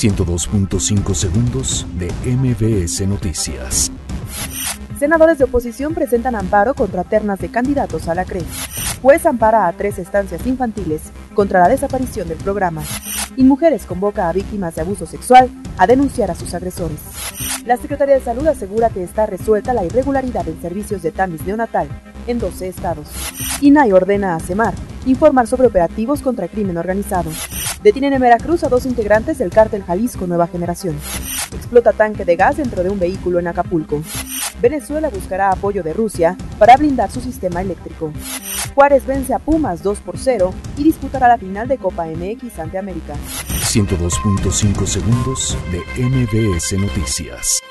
102.5 segundos de MBS Noticias. Senadores de oposición presentan amparo contra ternas de candidatos a la CRE. Juez ampara a tres estancias infantiles contra la desaparición del programa. Y Mujeres convoca a víctimas de abuso sexual a denunciar a sus agresores. La Secretaría de Salud asegura que está resuelta la irregularidad en servicios de tamiz neonatal en 12 estados. INAI ordena a CEMAR informar sobre operativos contra el crimen organizado. Detienen en Veracruz a dos integrantes del cártel Jalisco Nueva Generación. Explota tanque de gas dentro de un vehículo en Acapulco. Venezuela buscará apoyo de Rusia para blindar su sistema eléctrico. Juárez vence a Pumas 2 por 0 y disputará la final de Copa MX ante América. 102.5 segundos de MBS Noticias.